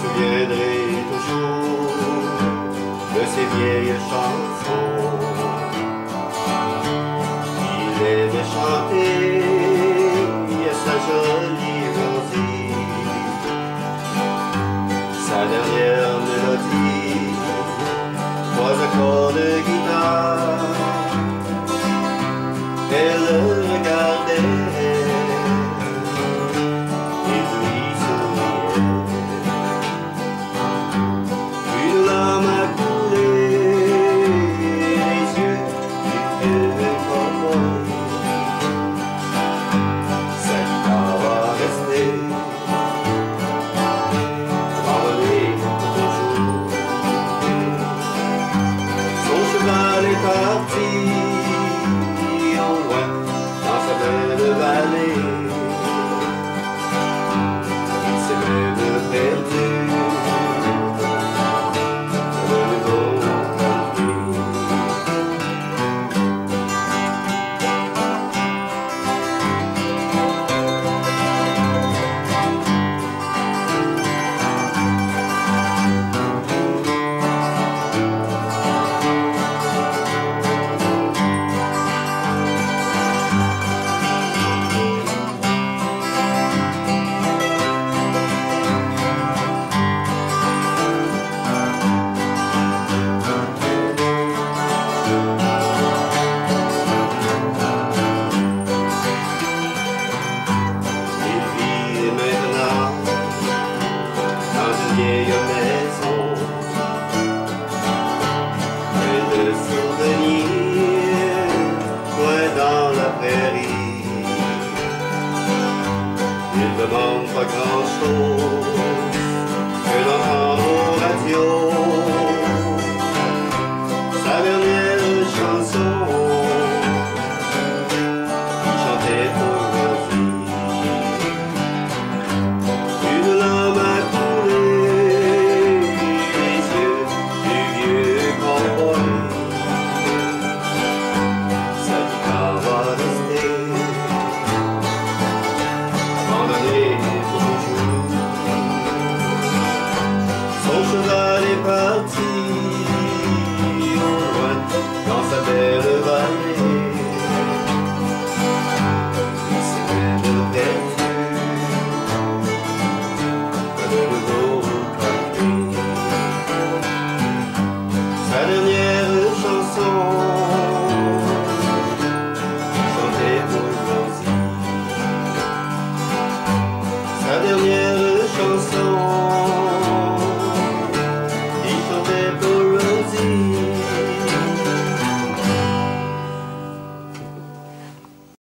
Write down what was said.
souviendrai toujours de ces vieilles chansons. Il aimait chanter sa jolie healthy. vieille maison Plus de souvenirs loin dans la prairie. Il ne manque pas grand-chose Que l'on entend aux radios Son cheval est parti. so, so